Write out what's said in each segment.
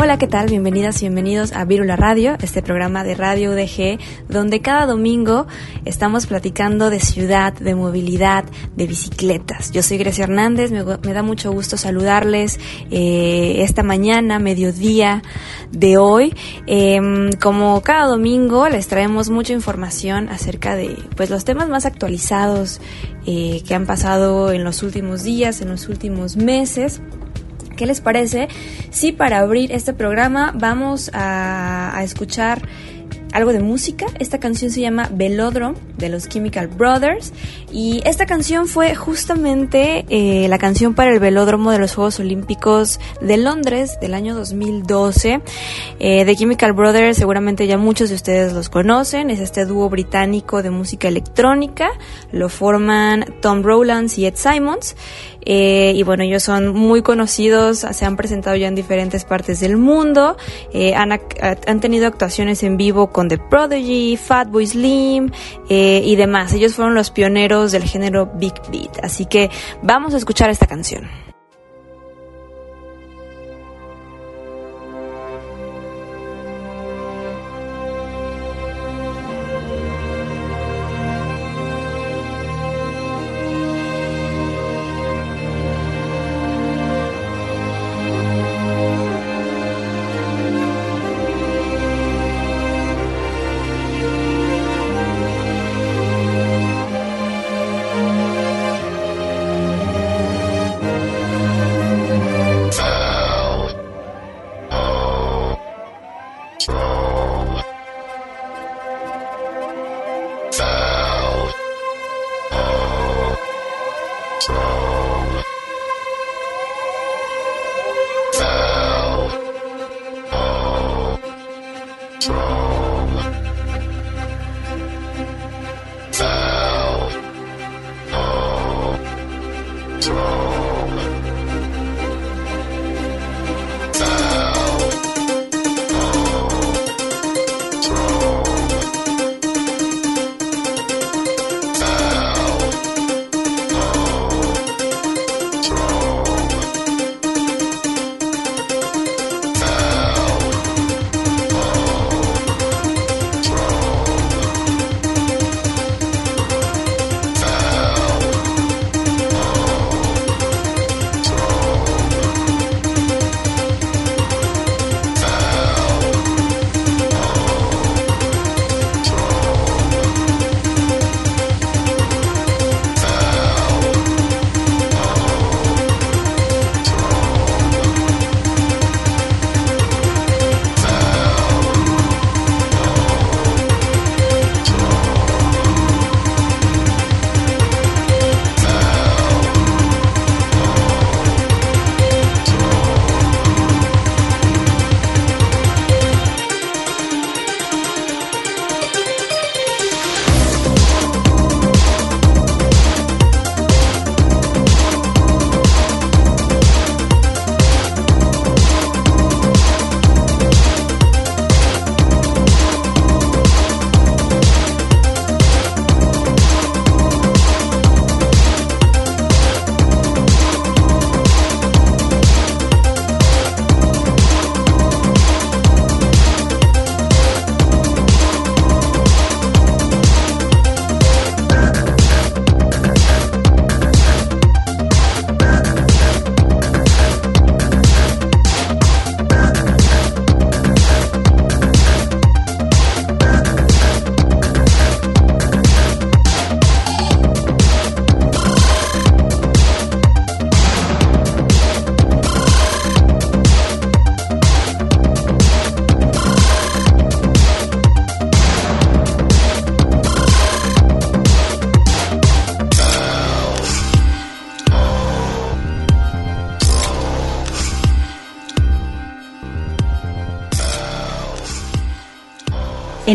Hola, ¿qué tal? Bienvenidas y bienvenidos a Virula Radio, este programa de Radio UDG, donde cada domingo estamos platicando de ciudad, de movilidad, de bicicletas. Yo soy Grecia Hernández, me, da mucho gusto saludarles eh, esta mañana, mediodía de hoy. Eh, como cada domingo les traemos mucha información acerca de pues los temas más actualizados eh, que han pasado en los últimos días, en los últimos meses. ¿Qué les parece? Si para abrir este programa vamos a, escuchar algo de música. Esta canción se llama Velodrome de los Chemical Brothers y esta canción fue justamente eh, la canción para el velódromo de los Juegos Olímpicos de Londres del año 2012. Eh, The Chemical Brothers seguramente ya muchos de ustedes los conocen. Es este dúo británico de música electrónica. Lo forman Tom Rowlands y Ed Simons. Eh, y bueno, ellos son muy conocidos, se han presentado ya en diferentes partes del mundo, eh, han, han, tenido actuaciones en vivo con The Prodigy, Fatboy Slim eh, y demás. Ellos fueron los pioneros del género Big Beat. Así que vamos a escuchar esta canción.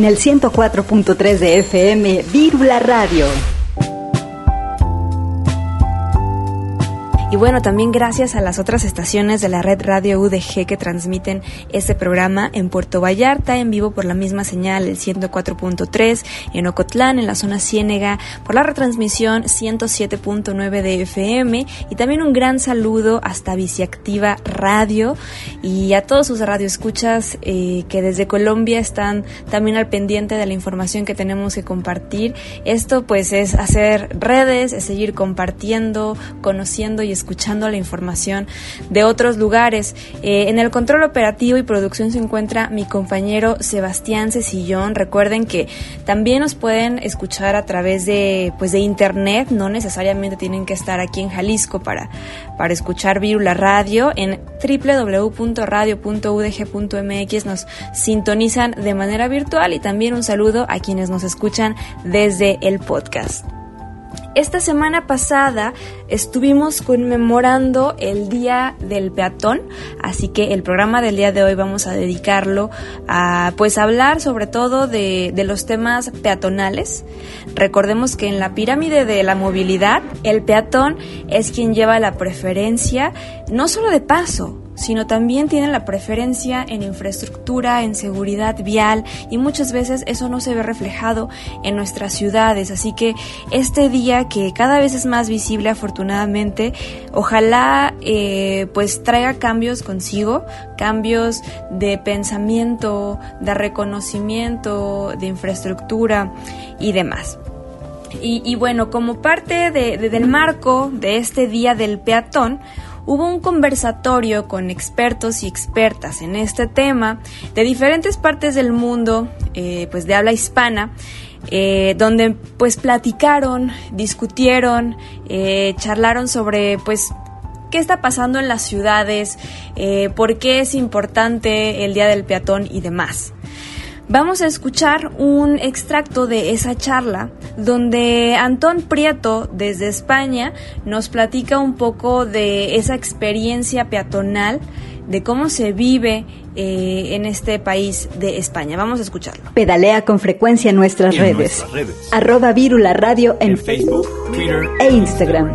En el 104.3 de FM, Vírula Radio. Y bueno, también gracias a las otras estaciones de la red Radio UDG que transmiten este programa en Puerto Vallarta, en vivo por la misma señal, el 104.3, en Ocotlán, en la zona Ciénega, por la retransmisión 107.9 de FM. Y también un gran saludo hasta Viciactiva Radio y a todos sus radioescuchas eh, que desde Colombia están también al pendiente de la información que tenemos que compartir. Esto pues es hacer redes, es seguir compartiendo, conociendo y escuchando la información de otros lugares. Eh, en el control operativo y producción se encuentra mi compañero Sebastián Cecillón. Recuerden que también nos pueden escuchar a través de, pues, de internet, no necesariamente tienen que estar aquí en Jalisco para, para escuchar Virula Radio. En www.radio.udg.mx nos sintonizan de manera virtual y también un saludo a quienes nos escuchan desde el podcast. Esta semana pasada estuvimos conmemorando el Día del Peatón, así que el programa del día de hoy vamos a dedicarlo a pues hablar sobre todo de, de los temas peatonales. Recordemos que en la pirámide de la movilidad, el peatón es quien lleva la preferencia no solo de paso, sino también tienen la preferencia en infraestructura, en seguridad vial y muchas veces eso no se ve reflejado en nuestras ciudades. Así que este día que cada vez es más visible afortunadamente, ojalá eh, pues traiga cambios consigo, cambios de pensamiento, de reconocimiento, de infraestructura y demás. Y, bueno, como parte del marco de este Día del Peatón, hubo un conversatorio con expertos y expertas en este tema de diferentes partes del mundo, eh, pues de habla hispana, eh, donde pues platicaron, discutieron, eh, charlaron sobre pues qué está pasando en las ciudades, por qué es importante el Día del Peatón y demás. Vamos a escuchar un extracto de esa charla donde Antón Prieto desde España nos platica un poco de esa experiencia peatonal, de cómo se vive eh, en este país de España. Vamos a escucharlo. Pedalea con frecuencia en nuestras, redes. Arroba Virula Radio en, Facebook, Twitter e Instagram.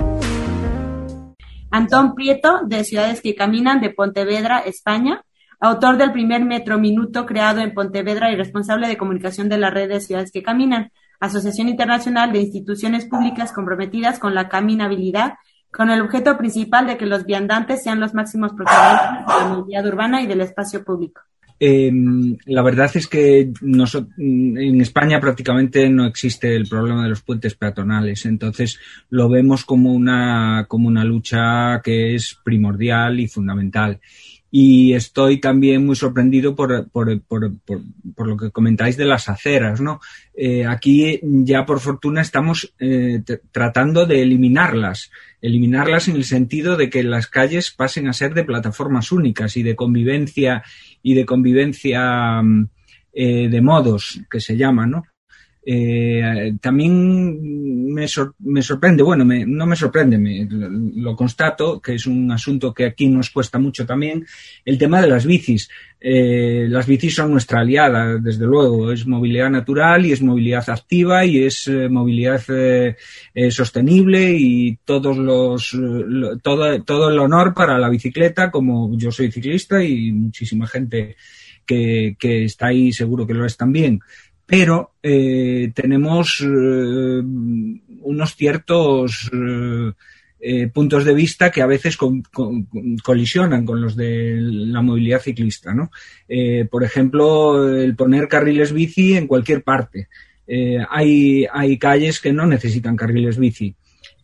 Antón Prieto de Ciudades que Caminan de Pontevedra, España autor del primer Metro Minuto creado en Pontevedra y responsable de comunicación de la red de ciudades que caminan, Asociación Internacional de Instituciones Públicas comprometidas con la caminabilidad, con el objeto principal de que los viandantes sean los máximos protagonistas de la movilidad urbana y del espacio público. Em, la verdad es que en España prácticamente no existe el problema de los puentes peatonales, entonces lo vemos como una, como una lucha que es primordial y fundamental y estoy también muy sorprendido por, por, por, por, lo que comentáis de las aceras, ¿no? Eh, aquí ya por fortuna estamos eh, tratando de eliminarlas, eliminarlas en el sentido de que las calles pasen a ser de plataformas únicas y de convivencia y de convivencia mm, eh, de modos que se llama, ¿no? Eh, también me, me, sorprende, bueno, no me sorprende, me, lo, constato, que es un asunto que aquí nos cuesta mucho también, el tema de las bicis. Eh, las bicis son nuestra aliada, desde luego, es movilidad natural y es movilidad activa y es eh, movilidad sostenible y todos los, todo, todo el honor para la bicicleta, como yo soy ciclista y muchísima gente que, que está ahí seguro que lo es también pero eh, tenemos eh, unos ciertos eh, puntos de vista que a veces colisionan con los de la movilidad ciclista. ¿no? por ejemplo, el poner carriles bici en cualquier parte. hay, hay calles que no necesitan carriles bici.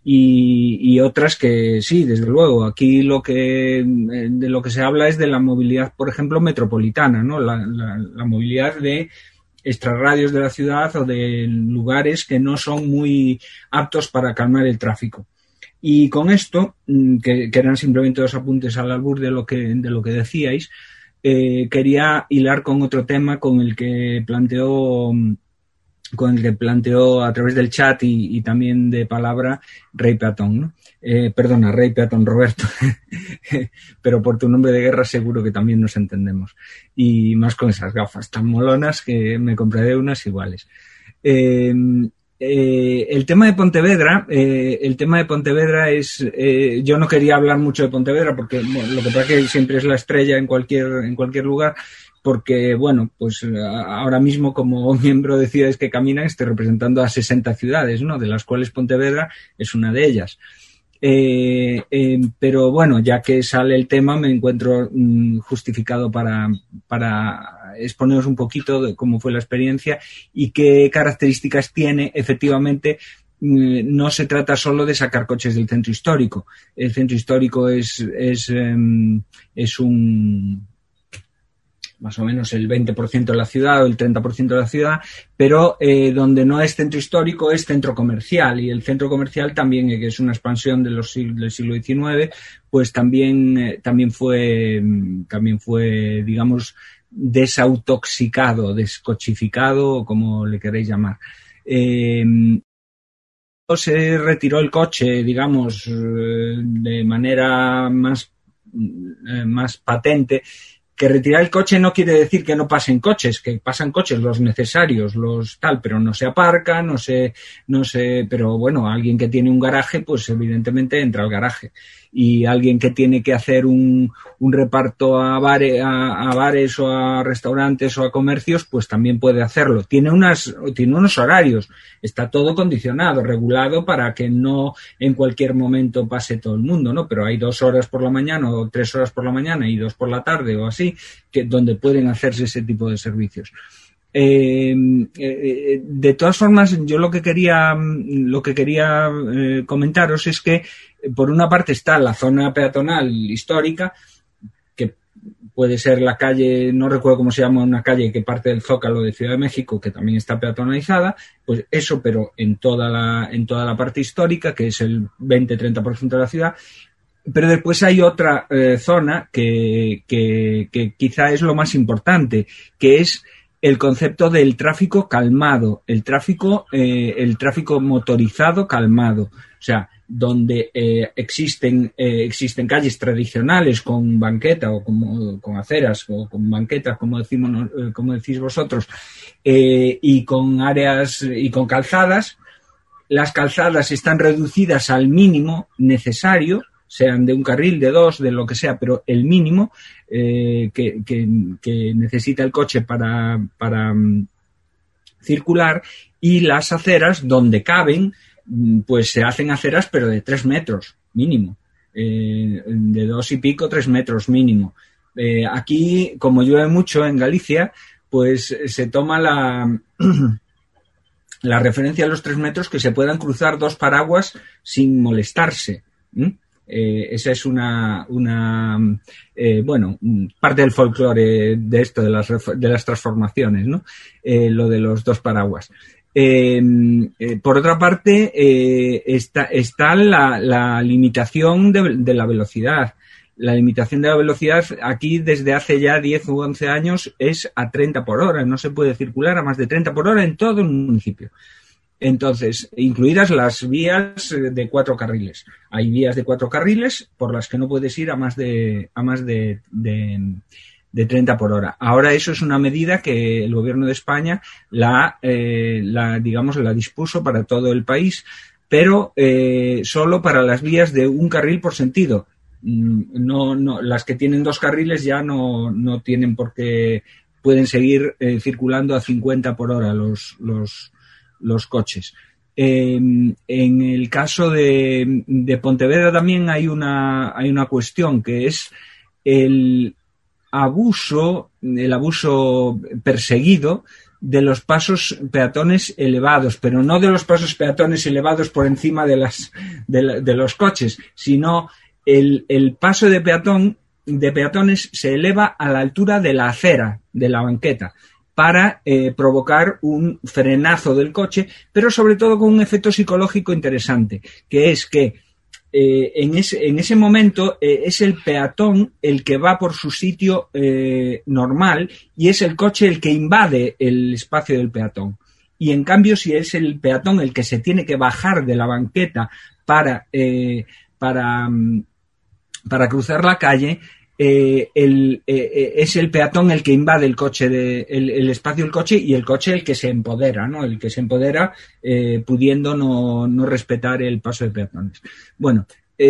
Y, otras que sí, desde luego. Aquí lo que de lo que se habla es de la movilidad, por ejemplo, metropolitana, ¿no? la movilidad de extrarradios de la ciudad o de lugares que no son muy aptos para calmar el tráfico. Y con esto, mm, que, eran simplemente dos apuntes al albur de lo que, de lo que decíais, eh, quería hilar con otro tema con el que planteó mm, con el que planteó a través del chat y, también de palabra Rey Peatón. ¿no? Eh, perdona, Rey Peatón Roberto, pero por tu nombre de guerra seguro que también nos entendemos. Y más con esas gafas tan molonas que me compraré unas iguales. Eh, eh, el tema de Pontevedra, el tema de Pontevedra es, yo no quería hablar mucho de Pontevedra porque lo que pasa es que siempre es la estrella en cualquier, en cualquier lugar, porque, bueno, pues ahora mismo como miembro de Ciudades que Caminan estoy representando a 60 ciudades, ¿no? De las cuales Pontevedra es una de ellas. Eh, eh, pero bueno, ya que sale el tema, me encuentro mm, justificado para, para exponeros un poquito de cómo fue la experiencia y qué características tiene efectivamente mm, no se trata solo de sacar coches del centro histórico. El centro histórico es, es, em, es un, más o menos el 20% de la ciudad o el 30% de la ciudad, pero eh, donde no es centro histórico es centro comercial y el centro comercial también, eh, que es una expansión del siglo XIX, pues también, eh, también fue, también fue, digamos, desautoxicado, descochificado, como le queréis llamar. se retiró el coche, digamos, de manera más, más patente que retirar el coche no quiere decir que no pasen coches, que pasan coches los necesarios, los tal, pero no se aparca, no se, no se, pero bueno, alguien que tiene un garaje, pues evidentemente entra al garaje y alguien que tiene que hacer un, un reparto a, a, bares o a restaurantes o a comercios, pues también puede hacerlo. Tiene, unas, tiene unos horarios, está todo condicionado, regulado para que no en cualquier momento pase todo el mundo, ¿no? Pero hay dos horas por la mañana o tres horas por la mañana y dos por la tarde o así, que, donde pueden hacerse ese tipo de servicios. Eh, eh, de todas formas, yo lo que quería, lo que quería eh, comentaros es que, por una parte, está la zona peatonal histórica, que puede ser la calle, no recuerdo cómo se llama, una calle que parte del Zócalo de Ciudad de México, que también está peatonalizada, pues eso, pero en toda la, en toda la parte histórica, que es el 20-30% de la ciudad, pero después hay otra zona que, quizá es lo más importante, que es el concepto del tráfico calmado, el tráfico, eh, el tráfico motorizado calmado. O sea, donde eh, existen, eh, existen calles tradicionales con banqueta o con aceras o con banquetas, como, decimos, como decís vosotros, y con áreas y con calzadas. Las calzadas están reducidas al mínimo necesario sean de un carril, de dos, de lo que sea, pero el mínimo eh, que, necesita el coche para, mm, circular y las aceras donde caben, mm, pues se hacen aceras pero de tres metros mínimo, eh, de dos y pico, tres metros mínimo. Eh, aquí, como llueve mucho en Galicia, pues se toma la, la referencia a los tres metros que se puedan cruzar dos paraguas sin molestarse. Eh, esa es una, una eh, bueno, parte del folclore de esto, de las, de las transformaciones, ¿no? Eh, lo de los dos paraguas. Em, por otra parte, está, está la, la limitación de, de, la velocidad. La limitación de la velocidad aquí desde hace ya 10 u 11 años es a 30 por hora. No se puede circular a más de 30 por hora en todo el municipio. Entonces, incluidas las vías eh, de cuatro carriles. Hay vías de cuatro carriles por las que no puedes ir a más de, a más de, de, 30 por hora. Ahora eso es una medida que el gobierno de España la, eh, la digamos, la dispuso para todo el país, pero eh, solo para las vías de un carril por sentido. Mm, no, no, las que tienen dos carriles ya no, no tienen por qué, pueden seguir circulando a 50 por hora los, los, los coches. en el caso de, de, Pontevedra también hay una, hay una cuestión que es el abuso, el abuso perseguido de los pasos peatones elevados, pero no de los pasos peatones elevados por encima de, las, de, los coches, sino el, el paso de peatón de peatones se eleva a la altura de la acera, de la banqueta para eh, provocar un frenazo del coche, pero sobre todo con un efecto psicológico interesante, que es que eh, en, ese, en, ese, momento eh, es el peatón el que va por su sitio normal y es el coche el que invade el espacio del peatón. y en cambio si es el peatón el que se tiene que bajar de la banqueta para, para, mm, para cruzar la calle, eh, el, eh, es el peatón el que invade el coche de, el, espacio del coche y el coche el que se empodera, ¿no? El que se empodera pudiendo no, no, respetar el paso de peatones. Bueno,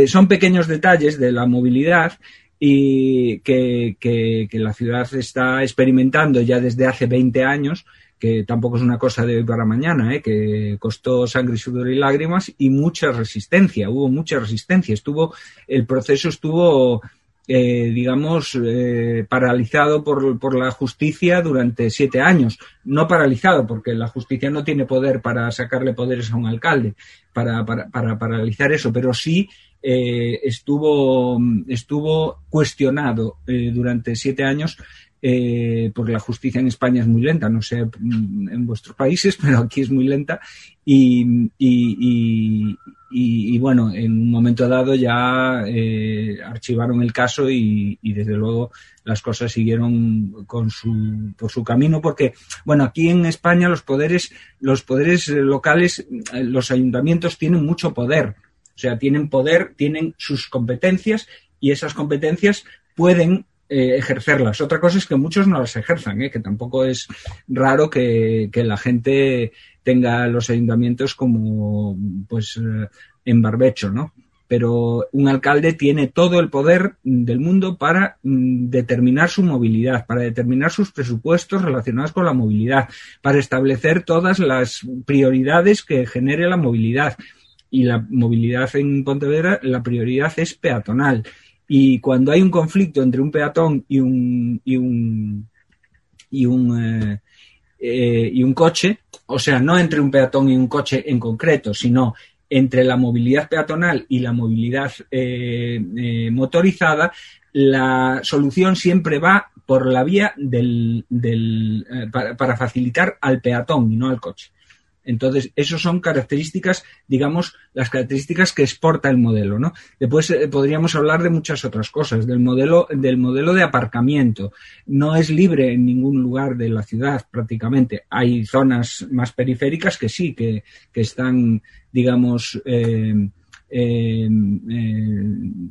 son pequeños detalles de la movilidad y que, que, que, la ciudad está experimentando ya desde hace 20 años que tampoco es una cosa de hoy para mañana, ¿eh? que costó sangre, sudor y lágrimas y mucha resistencia, hubo mucha resistencia, estuvo, el proceso estuvo, eh, digamos, eh, paralizado por, por, la justicia durante siete años. No paralizado, porque la justicia no tiene poder para sacarle poderes a un alcalde, para, para, para paralizar eso, pero sí eh, estuvo, estuvo cuestionado eh, durante siete años eh, porque la justicia en España es muy lenta, no sé mm, en vuestros países, pero aquí es muy lenta. Y, bueno, en un momento dado ya eh, archivaron el caso y, desde luego las cosas siguieron con su, por su camino porque, bueno, aquí en España los poderes, los poderes locales, eh, los ayuntamientos tienen mucho poder, o sea, tienen poder, tienen sus competencias y esas competencias pueden eh, ejercerlas. Otra cosa es que muchos no las ejerzan, ¿eh? que tampoco es raro que, la gente tenga los ayuntamientos como pues eh, en barbecho, ¿no? Pero un alcalde tiene todo el poder del mundo para mm, determinar su movilidad, para determinar sus presupuestos relacionados con la movilidad, para establecer todas las prioridades que genere la movilidad. Y la movilidad en Pontevedra, la prioridad es peatonal y cuando hay un conflicto entre un peatón y un, y un, y un, eh, eh, y un coche, o sea, no entre un peatón y un coche en concreto, sino entre la movilidad peatonal y la movilidad eh, motorizada, la solución siempre va por la vía del, del para, facilitar al peatón y no al coche. Entonces, esas son características, digamos, las características que exporta el modelo, ¿no? Después eh, podríamos hablar de muchas otras cosas, del modelo, del modelo de aparcamiento. No es libre en ningún lugar de la ciudad, prácticamente. Hay zonas más periféricas que sí, que, que están, digamos, eh,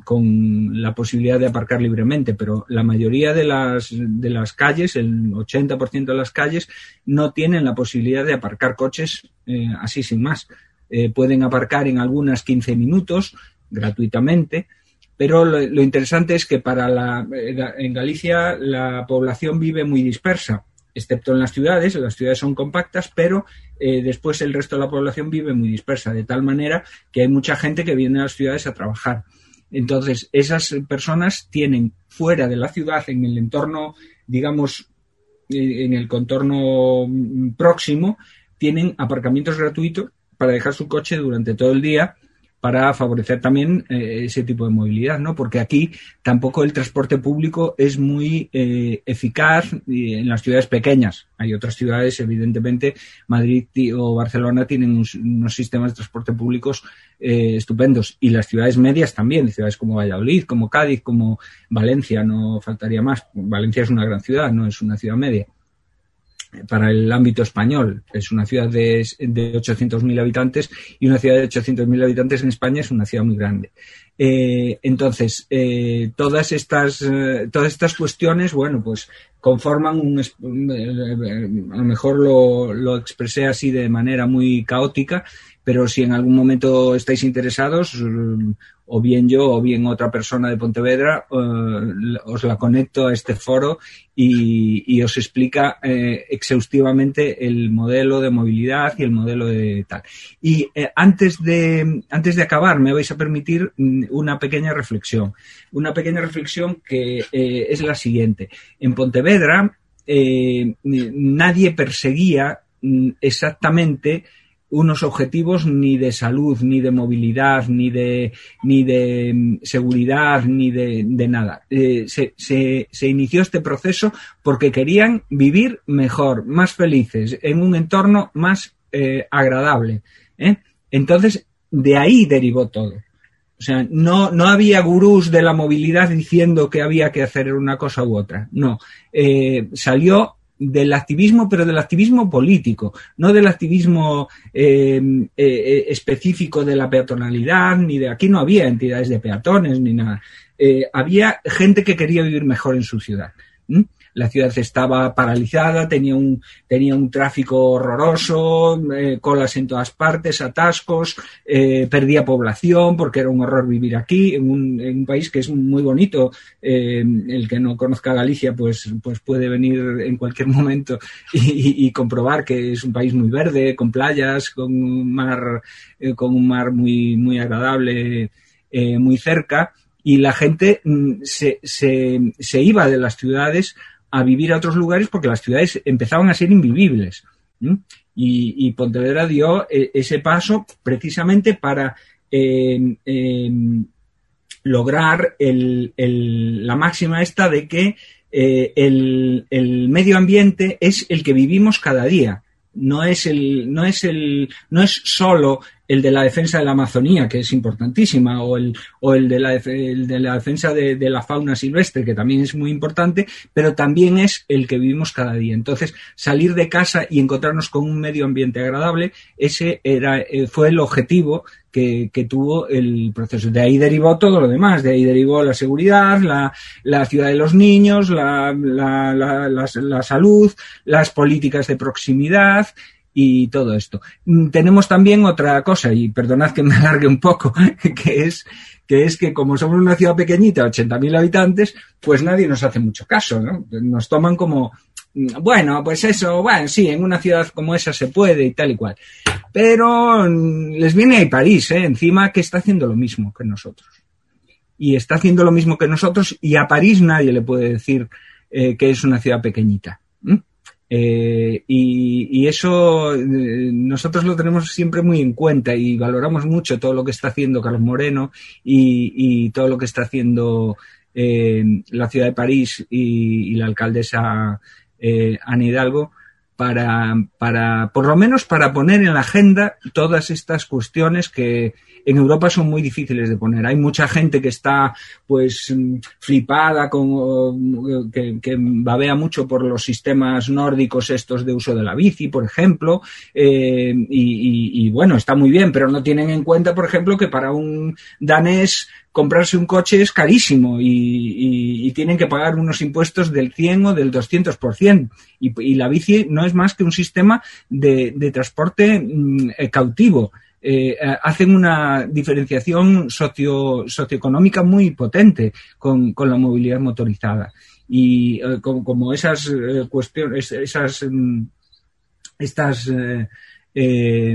con la posibilidad de aparcar libremente, pero la mayoría de las, de las calles, el 80% de las calles, no tienen la posibilidad de aparcar coches eh, así sin más. Eh, pueden aparcar en algunas 15 minutos gratuitamente, pero lo, lo interesante es que para la, en Galicia la población vive muy dispersa excepto en las ciudades, las ciudades son compactas, pero eh, después el resto de la población vive muy dispersa, de tal manera que hay mucha gente que viene a las ciudades a trabajar. Entonces, esas personas tienen fuera de la ciudad, en el entorno, digamos, eh, en el contorno mm, próximo, tienen aparcamientos gratuitos para dejar su coche durante todo el día para favorecer también eh, ese tipo de movilidad, ¿no? Porque aquí tampoco el transporte público es muy eh, eficaz en las ciudades pequeñas. Hay otras ciudades, evidentemente, Madrid o Barcelona tienen unos, sistemas de transporte públicos eh, estupendos y las ciudades medias también, ciudades como Valladolid, como Cádiz, como Valencia, no faltaría más. Valencia es una gran ciudad, no es una ciudad media para el ámbito español. Es una ciudad de, de 800.000 habitantes y una ciudad de 800.000 habitantes en España es una ciudad muy grande. Eh, entonces, eh, todas, estas, eh, todas estas cuestiones, bueno, pues conforman un, a lo mejor lo, lo expresé así de manera muy caótica, pero si en algún momento estáis interesados, o bien yo o bien otra persona de Pontevedra eh, os la conecto a este foro y, os explica eh, exhaustivamente el modelo de movilidad y el modelo de tal. Y eh, antes, de, antes de acabar, me vais a permitir mm, una pequeña reflexión. Una pequeña reflexión que es la siguiente. En Pontevedra nadie perseguía mm, exactamente unos objetivos ni de salud, ni de movilidad, ni de, ni de mm, seguridad, ni de, nada. Eh, se, se, inició este proceso porque querían vivir mejor, más felices, en un entorno más eh, agradable. ¿eh? Entonces, de ahí derivó todo. O sea, no, no había gurús de la movilidad diciendo que había que hacer una cosa u otra. No. salió del activismo, pero del activismo político, no del activismo eh, eh, específico de la peatonalidad, ni de aquí no había entidades de peatones ni nada. había gente que quería vivir mejor en su ciudad la ciudad estaba paralizada, tenía un, tenía un tráfico horroroso, eh, colas en todas partes, atascos, eh, perdía población porque era un horror vivir aquí, en un, país que es muy bonito. Eh, el que no conozca Galicia, pues, pues puede venir en cualquier momento y, comprobar que es un país muy verde, con playas, con un mar, con un mar muy, muy agradable, muy cerca y la gente mm, se, se, se, iba de las ciudades a vivir a otros lugares porque las ciudades empezaban a ser invivibles. Y, Pontevedra dio eh, ese paso precisamente para eh, em, lograr la máxima esta de que eh, el, el, medio ambiente es el que vivimos cada día. No es el, no es el, no es solo el de la defensa de la Amazonía, que es importantísima, o el, o el, de, la, de la defensa de, la fauna silvestre, que también es muy importante, pero también es el que vivimos cada día. Entonces, salir de casa y encontrarnos con un medio ambiente agradable, ese era, eh, fue el objetivo que, tuvo el proceso. De ahí derivó todo lo demás, de ahí derivó la seguridad, la, la ciudad de los niños, la, la, la salud, las políticas de proximidad, y todo esto. Mm, tenemos también otra cosa, y perdonad que me alargue un poco, que es que es que como somos una ciudad pequeñita, 80.000 habitantes, pues nadie nos hace mucho caso, ¿no? Nos toman como, mm, bueno, pues eso, bueno, sí, en una ciudad como esa se puede y tal y cual. Pero mm, les viene ahí París, ¿eh? Encima que está haciendo lo mismo que nosotros. Y está haciendo lo mismo que nosotros y a París nadie le puede decir eh, que es una ciudad pequeñita. Eh, y, eso eh, nosotros lo tenemos siempre muy en cuenta y valoramos mucho todo lo que está haciendo Carlos Moreno y, todo lo que está haciendo eh, la ciudad de París y, la alcaldesa Ana Hidalgo para, para, por lo menos para poner en la agenda todas estas cuestiones que en Europa son muy difíciles de poner. Hay mucha gente que está, pues, flipada, con, que, que babea mucho por los sistemas nórdicos estos de uso de la bici, por ejemplo, eh, y, y, bueno, está muy bien, pero no tienen en cuenta, por ejemplo, que para un danés comprarse un coche es carísimo y, tienen que pagar unos impuestos del 100 o del 200%. Y, y la bici no es más que un sistema de, transporte mm, eh, cautivo. Eh, hacen una diferenciación socio, socioeconómica muy potente con, la movilidad motorizada. Y eh, como, esas cuestiones, esas, mm, estas eh,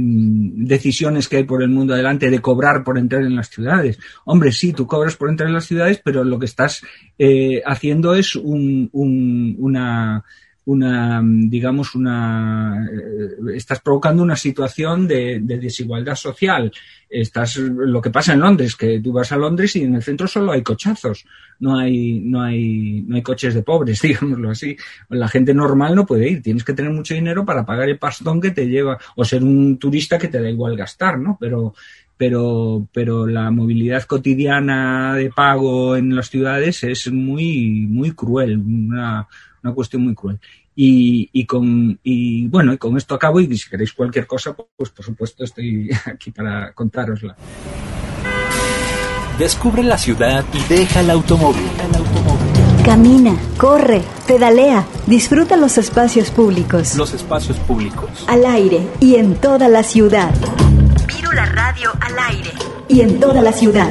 decisiones que hay por el mundo adelante de cobrar por entrar en las ciudades. Hombre, sí, tú cobras por entrar en las ciudades, pero lo que estás eh, haciendo es un, una una, digamos, una, eh, estás provocando una situación de, desigualdad social. Estás, lo que pasa en Londres, que tú vas a Londres y en el centro solo hay cochazos, no hay, no hay, no hay coches de pobres, digámoslo así. La gente normal no puede ir, tienes que tener mucho dinero para pagar el pastón que te lleva, o ser un turista que te da igual gastar, ¿no? Pero, pero, pero la movilidad cotidiana de pago en las ciudades es muy, muy cruel, una, una cuestión muy cruel. Y, y, con, y bueno, y con esto acabo y si queréis cualquier cosa, pues por supuesto estoy aquí para contárosla. Descubre la ciudad y deja el automóvil. Camina, corre, pedalea, disfruta los espacios públicos. Los espacios públicos. Al aire y en toda la ciudad. la Radio al aire. Y en toda la ciudad.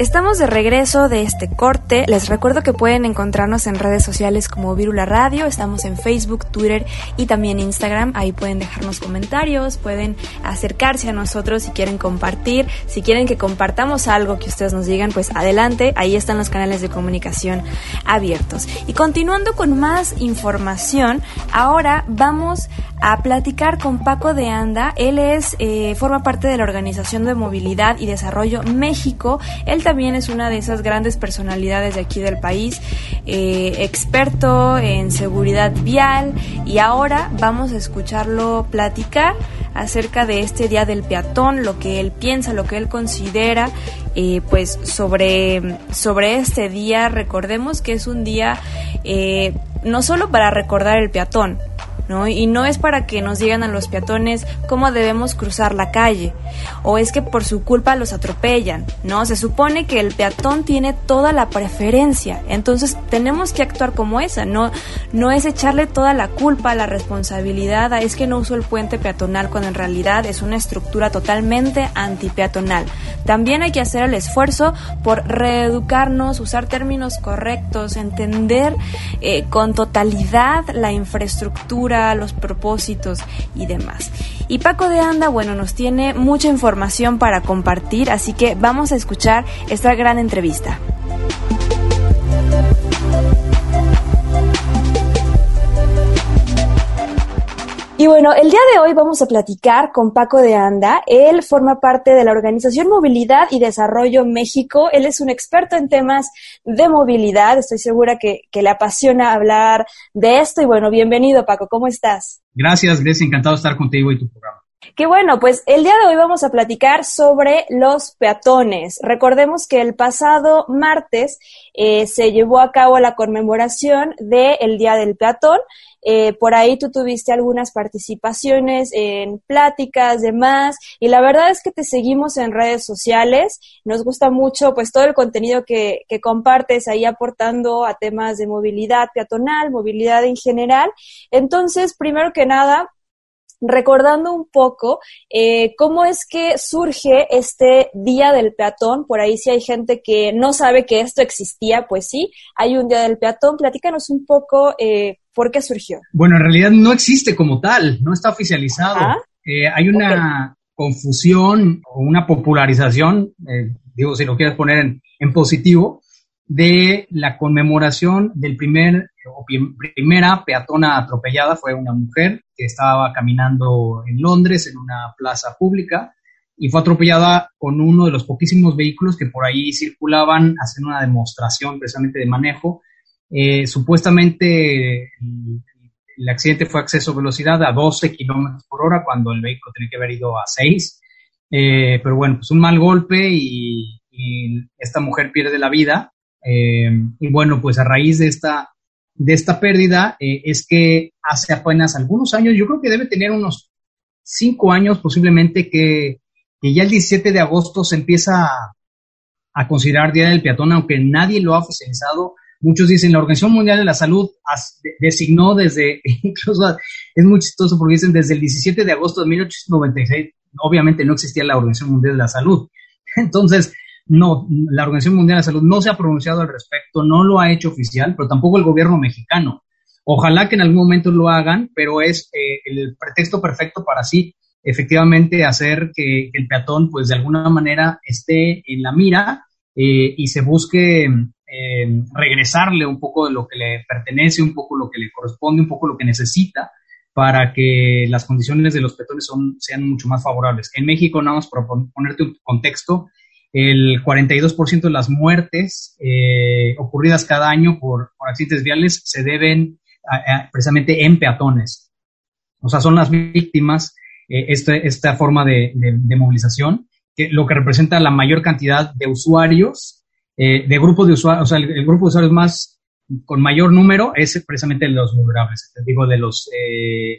Estamos de regreso de este corte. Les recuerdo que pueden encontrarnos en redes sociales como Virula Radio. Estamos en Facebook, Twitter y también Instagram. Ahí pueden dejarnos comentarios, pueden acercarse a nosotros si quieren compartir. Si quieren que compartamos algo que ustedes nos digan, pues adelante. Ahí están los canales de comunicación abiertos. Y continuando con más información, ahora vamos a platicar con Paco de Anda. Él es, eh, forma parte de la Organización de Movilidad y Desarrollo México. Él también es una de esas grandes personalidades de aquí del país, eh, experto en seguridad vial y ahora vamos a escucharlo platicar acerca de este Día del Peatón, lo que él piensa, lo que él considera, eh, pues sobre, sobre este día. Recordemos que es un día eh, no solo para recordar el peatón, y no es para que nos digan a los peatones cómo debemos cruzar la calle, o es que por su culpa los atropellan, ¿no? Se supone que el peatón tiene toda la preferencia, entonces tenemos que actuar como esa, no, no es echarle toda la culpa, la responsabilidad a es que no uso el puente peatonal cuando en realidad es una estructura totalmente antipeatonal. También hay que hacer el esfuerzo por reeducarnos, usar términos correctos, entender eh, con totalidad la infraestructura, los propósitos y demás. Y Paco de Anda, bueno, nos tiene mucha información para compartir, así que vamos a escuchar esta gran entrevista. Y bueno, el día de hoy vamos a platicar con Paco de Anda. Él forma parte de la Organización Movilidad y Desarrollo México. Él es un experto en temas de movilidad. Estoy segura que, le apasiona hablar de esto. Y bueno, bienvenido Paco, ¿cómo estás? Gracias, Grecia. Encantado de estar contigo y tu programa. Qué bueno, pues el día de hoy vamos a platicar sobre los peatones. Recordemos que el pasado martes eh, se llevó a cabo la conmemoración del Día del Peatón eh, por ahí tú tuviste algunas participaciones en pláticas, demás, y la verdad es que te seguimos en redes sociales. Nos gusta mucho pues todo el contenido que, que compartes ahí aportando a temas de movilidad peatonal, movilidad en general. Entonces, primero que nada, recordando un poco eh, cómo es que surge este Día del Peatón. Por ahí si hay gente que no sabe que esto existía, pues sí, hay un Día del Peatón. Platícanos un poco eh, por qué surgió. Bueno, en realidad no existe como tal, no está oficializado. Eh, hay una confusión o una popularización, digo, si lo quieres poner en positivo, de la conmemoración del primer o primera peatona atropellada fue una mujer que estaba caminando en Londres en una plaza pública y fue atropellada con uno de los poquísimos vehículos que por ahí circulaban haciendo una demostración precisamente de manejo. Eh, supuestamente el, accidente fue a de velocidad a 12 kilómetros por hora cuando el vehículo tenía que haber ido a 6. Eh, pero bueno, pues un mal golpe y, esta mujer pierde la vida. Eh, y bueno, pues a raíz de esta de esta pérdida es que hace apenas algunos años, yo creo que debe tener unos cinco años posiblemente, que, ya el 17 de agosto se empieza a, considerar Día del Peatón, aunque nadie lo ha oficializado. Muchos dicen, la Organización Mundial de la Salud designó desde, incluso es muy chistoso porque dicen desde el 17 de agosto de 1896, obviamente no existía la Organización Mundial de la Salud. Entonces, no, la Organización Mundial de la Salud no se ha pronunciado al respecto, no lo ha hecho oficial, pero tampoco el gobierno mexicano. Ojalá que en algún momento lo hagan, pero es eh, el pretexto perfecto para sí efectivamente hacer que, el peatón, pues de alguna manera esté en la mira eh, y se busque eh, regresarle un poco de lo que le pertenece, un poco lo que le corresponde, un poco lo que necesita para que las condiciones de los peatones son, sean mucho más favorables. En México, nada más para ponerte un contexto, el 42% de las muertes eh, ocurridas cada año por, accidentes viales se deben precisamente en peatones. O sea, son las víctimas eh, este, esta forma de, movilización, que lo que representa la mayor cantidad de usuarios, eh, de grupos de usuarios, o sea, el, grupo de usuarios más con mayor número es precisamente los vulnerables, digo, de los,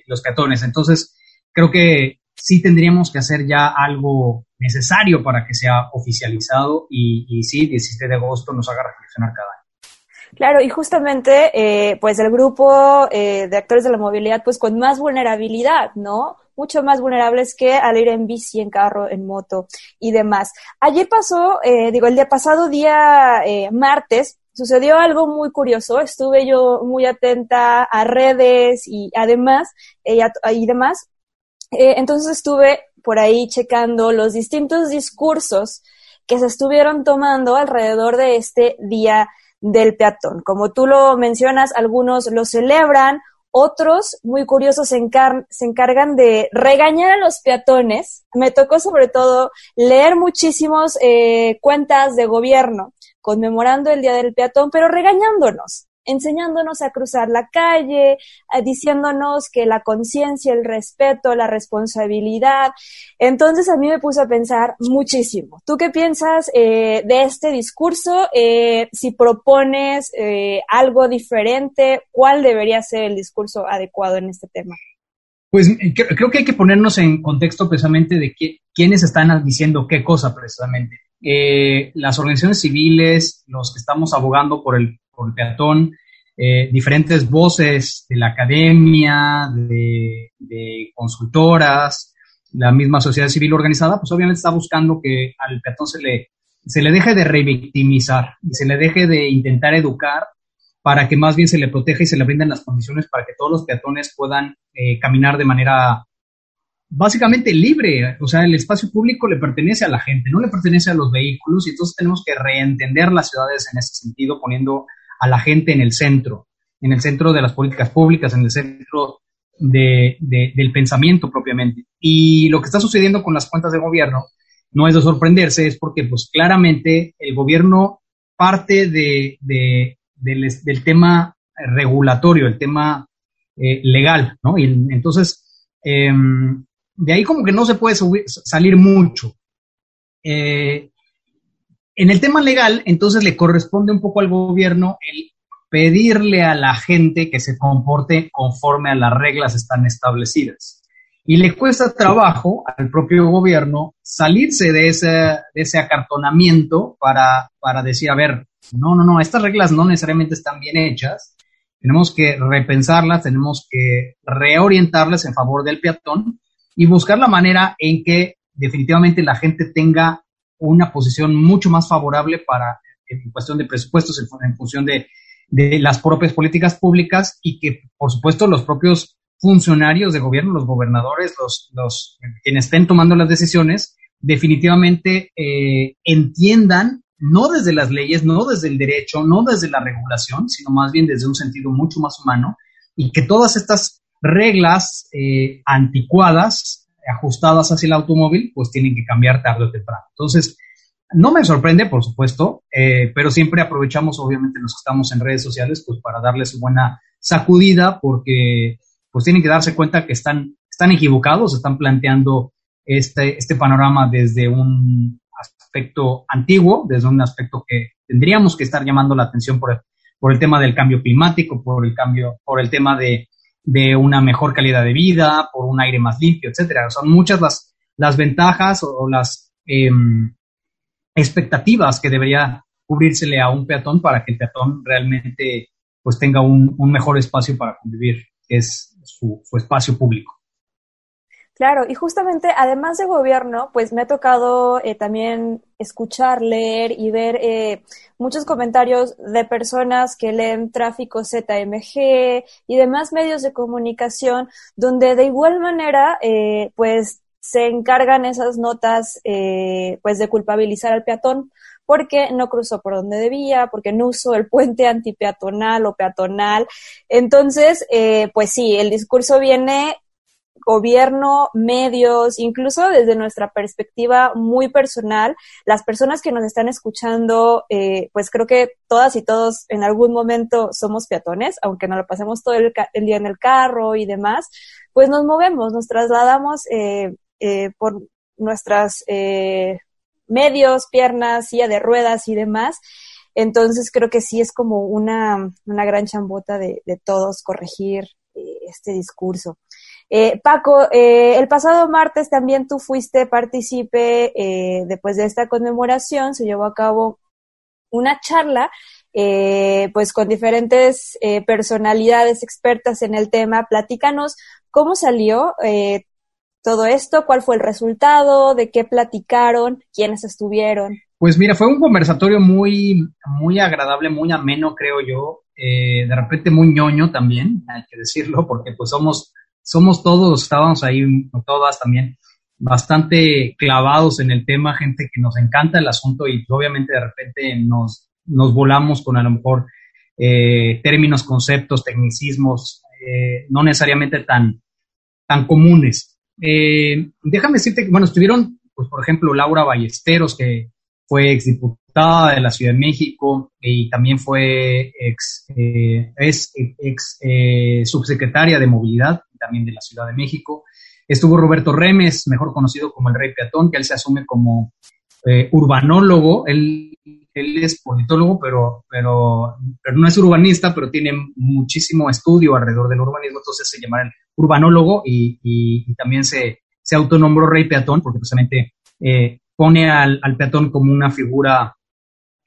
los peatones. Entonces, creo que sí tendríamos que hacer ya algo necesario para que sea oficializado y, y sí, 17 de agosto nos haga reflexionar cada año. Claro, y justamente, eh, pues el grupo eh, de actores de la movilidad, pues con más vulnerabilidad, ¿no? Mucho más vulnerables que al ir en bici, en carro, en moto y demás. Ayer pasó, eh, digo, el día pasado, día martes, sucedió algo muy curioso. Estuve yo muy atenta a redes y además, y demás, eh, entonces estuve por ahí checando los distintos discursos que se estuvieron tomando alrededor de este Día del Peatón. Como tú lo mencionas, algunos lo celebran, Otros, muy curiosos, se, se encargan de regañar a los peatones. Me tocó sobre todo leer muchísimos eh, cuentas de gobierno conmemorando el Día del Peatón, pero regañándonos enseñándonos a cruzar la calle, diciéndonos que la conciencia, el respeto, la responsabilidad. Entonces a mí me puso a pensar muchísimo. ¿Tú qué piensas eh, de este discurso? Eh, si propones eh, algo diferente, ¿cuál debería ser el discurso adecuado en este tema? Pues creo que hay que ponernos en contexto precisamente de quiénes están diciendo qué cosa precisamente. las organizaciones civiles, los que estamos abogando por el por peatón, eh, diferentes voces de la academia, de, consultoras, la misma sociedad civil organizada, pues obviamente está buscando que al peatón se le, se le deje de revictimizar y se le deje de intentar educar para que más bien se le proteja y se le brinden las condiciones para que todos los peatones puedan eh, caminar de manera básicamente libre. O sea, el espacio público le pertenece a la gente, no le pertenece a los vehículos y entonces tenemos que reentender las ciudades en ese sentido, poniendo a la gente en el centro, en el centro de las políticas públicas, en el centro de, del pensamiento propiamente. Y lo que está sucediendo con las cuentas de gobierno no es de sorprenderse, es porque pues claramente el gobierno parte de, del, tema regulatorio, el tema eh, legal, ¿no? Y entonces, em, de ahí como que no se puede salir mucho. Eh, en el tema legal, entonces le corresponde un poco al gobierno el pedirle a la gente que se comporte conforme a las reglas están establecidas. Y le cuesta trabajo al propio gobierno salirse de ese, de ese acartonamiento para, para decir, a ver, no, no, no, estas reglas no necesariamente están bien hechas, tenemos que repensarlas, tenemos que reorientarlas en favor del peatón y buscar la manera en que definitivamente la gente tenga una posición mucho más favorable para, en cuestión de presupuestos, en, función de, de las propias políticas públicas y que, por supuesto, los propios funcionarios de gobierno, los gobernadores, los, los quienes estén tomando las decisiones, definitivamente eh, entiendan, no desde las leyes, no desde el derecho, no desde la regulación, sino más bien desde un sentido mucho más humano, y que todas estas reglas eh, anticuadas ajustadas hacia el automóvil, pues tienen que cambiar tarde o temprano. Entonces, no me sorprende, por supuesto, eh, pero siempre aprovechamos, obviamente, los que estamos en redes sociales, pues para darles buena sacudida, porque pues tienen que darse cuenta que están, están equivocados, están planteando este, este panorama desde un aspecto antiguo, desde un aspecto que tendríamos que estar llamando la atención por el, por el tema del cambio climático, por el cambio, por el tema de de una mejor calidad de vida, por un aire más limpio, etcétera. Son muchas las, las ventajas o, las em, expectativas que debería cubrírsele a un peatón para que el peatón realmente pues tenga un, un mejor espacio para convivir, que es su espacio público. Claro, y justamente además de gobierno, pues me ha tocado eh, también escuchar, leer y ver eh, muchos comentarios de personas que leen tráfico ZMG y demás medios de comunicación, donde de igual manera, eh, pues se encargan esas notas, pues de culpabilizar al peatón porque no cruzó por donde debía, porque no usó el puente antipeatonal o peatonal. Entonces, pues sí, el discurso viene gobierno, medios, incluso desde nuestra perspectiva muy personal, las personas que nos están escuchando, eh, pues creo que todas y todos en algún momento somos peatones, aunque no lo pasemos todo el, día en el carro y demás, pues nos movemos, nos trasladamos eh, eh, por nuestras medios, piernas, silla de ruedas y demás. Entonces creo que sí es como una, una gran chambota de todos corregir este discurso. Eh, Paco, eh, el pasado martes también tú fuiste partícipe, eh, después de esta conmemoración, se llevó a cabo una charla, pues con diferentes personalidades expertas en el tema. Platícanos cómo salió todo esto, cuál fue el resultado, de qué platicaron, quiénes estuvieron. Pues mira, fue un conversatorio muy, muy agradable, muy ameno, creo yo. de repente muy ñoño también, hay que decirlo, porque pues somos somos todos, estábamos ahí todas también bastante clavados en el tema, gente que nos encanta el asunto y obviamente de repente nos, nos volamos con a lo mejor eh, términos, conceptos, tecnicismos eh, no necesariamente tan, tan comunes. Eh, déjame decirte que, bueno, estuvieron, pues, por ejemplo, Laura Ballesteros, que fue exdiputada de la Ciudad de México y también fue ex, es ex subsecretaria de Movilidad también de la Ciudad de México. Estuvo Roberto Remes, mejor conocido como el Rey Peatón, que él se asume como urbanólogo. Él él es politólogo, pero, pero, no es urbanista, pero tiene muchísimo estudio alrededor del urbanismo, entonces se llama el urbanólogo y, y, también se, se, autonombró rey peatón porque precisamente eh, pone al, al, peatón como una figura